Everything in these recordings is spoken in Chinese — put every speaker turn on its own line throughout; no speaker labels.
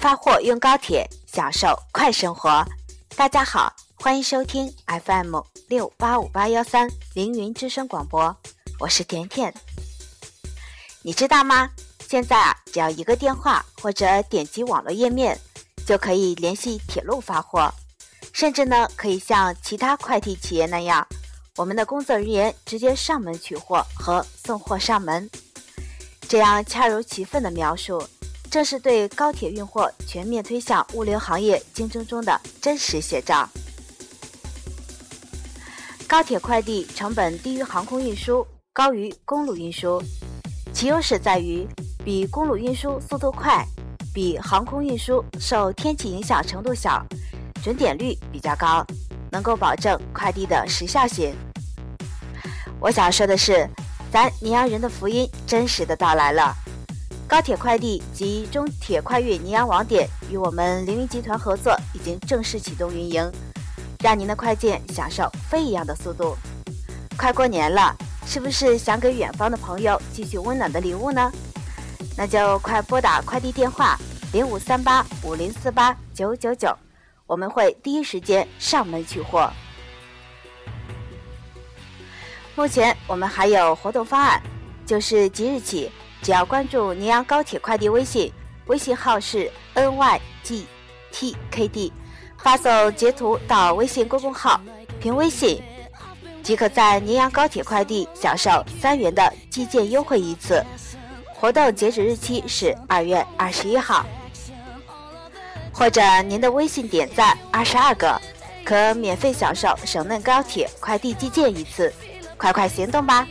发货用高铁，享受快生活。大家好，欢迎收听 FM 六八五八幺三凌云之声广播，我是甜甜。你知道吗？现在啊，只要一个电话或者点击网络页面，就可以联系铁路发货，甚至呢，可以像其他快递企业那样，我们的工作人员直接上门取货和送货上门。这样恰如其分的描述。正是对高铁运货全面推向物流行业竞争中的真实写照。高铁快递成本低于航空运输，高于公路运输，其优势在于比公路运输速度快，比航空运输受天气影响程度小，准点率比较高，能够保证快递的时效性。我想说的是，咱宁阳人的福音真实的到来了。高铁快递及中铁快运宁阳网点与我们凌云集团合作，已经正式启动运营，让您的快件享受飞一样的速度。快过年了，是不是想给远方的朋友寄去温暖的礼物呢？那就快拨打快递电话零五三八五零四八九九九，我们会第一时间上门取货。目前我们还有活动方案，就是即日起。只要关注宁阳高铁快递微信，微信号是 nygtkd，发送截图到微信公众号，凭微信即可在宁阳高铁快递享受三元的寄件优惠一次。活动截止日期是二月二十一号。或者您的微信点赞二十二个，可免费享受省内高铁快递寄件一次。快快行动吧！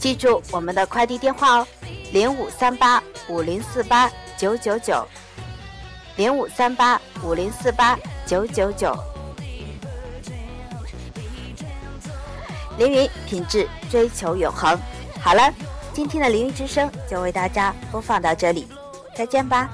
记住我们的快递电话哦，零五三八五零四八九九九，零五三八五零四八九九九。凌云品质追求永恒。好了，今天的凌云之声就为大家播放到这里，再见吧。